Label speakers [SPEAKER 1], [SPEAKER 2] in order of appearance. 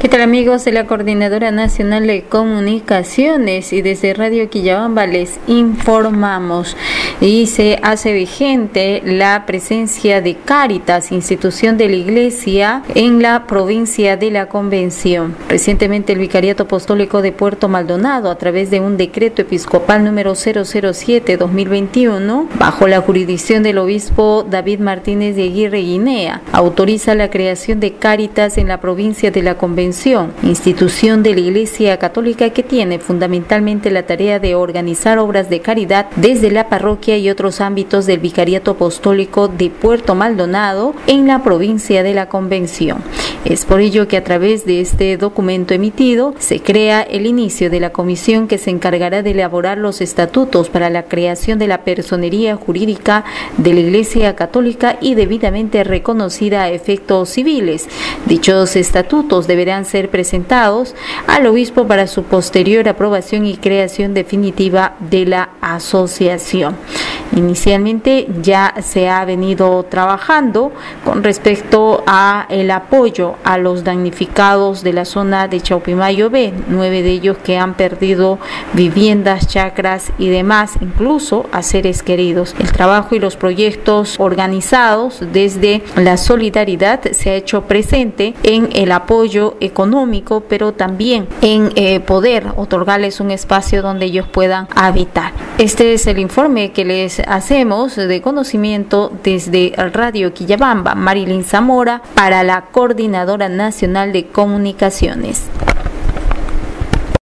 [SPEAKER 1] ¿Qué tal amigos de la Coordinadora Nacional de Comunicaciones y desde Radio Quillabamba les informamos y se hace vigente la presencia de Cáritas, institución de la Iglesia en la provincia de la Convención. Recientemente el Vicariato Apostólico de Puerto Maldonado a través de un decreto episcopal número 007-2021 bajo la jurisdicción del obispo David Martínez de Aguirre Guinea autoriza la creación de Cáritas en la provincia de la Convención institución de la Iglesia Católica que tiene fundamentalmente la tarea de organizar obras de caridad desde la parroquia y otros ámbitos del Vicariato Apostólico de Puerto Maldonado en la provincia de la Convención. Es por ello que a través de este documento emitido se crea el inicio de la comisión que se encargará de elaborar los estatutos para la creación de la personería jurídica de la Iglesia Católica y debidamente reconocida a efectos civiles. Dichos estatutos deberán ser presentados al obispo para su posterior aprobación y creación definitiva de la asociación. Inicialmente ya se ha venido trabajando con respecto a el apoyo a los damnificados de la zona de Chaupimayo B, nueve de ellos que han perdido viviendas, chacras y demás, incluso a seres queridos. El trabajo y los proyectos organizados desde la solidaridad se ha hecho presente en el apoyo económico, pero también en eh, poder otorgarles un espacio donde ellos puedan habitar. Este es el informe que hacemos de conocimiento desde Radio Quillabamba, Marilyn Zamora, para la Coordinadora Nacional de Comunicaciones.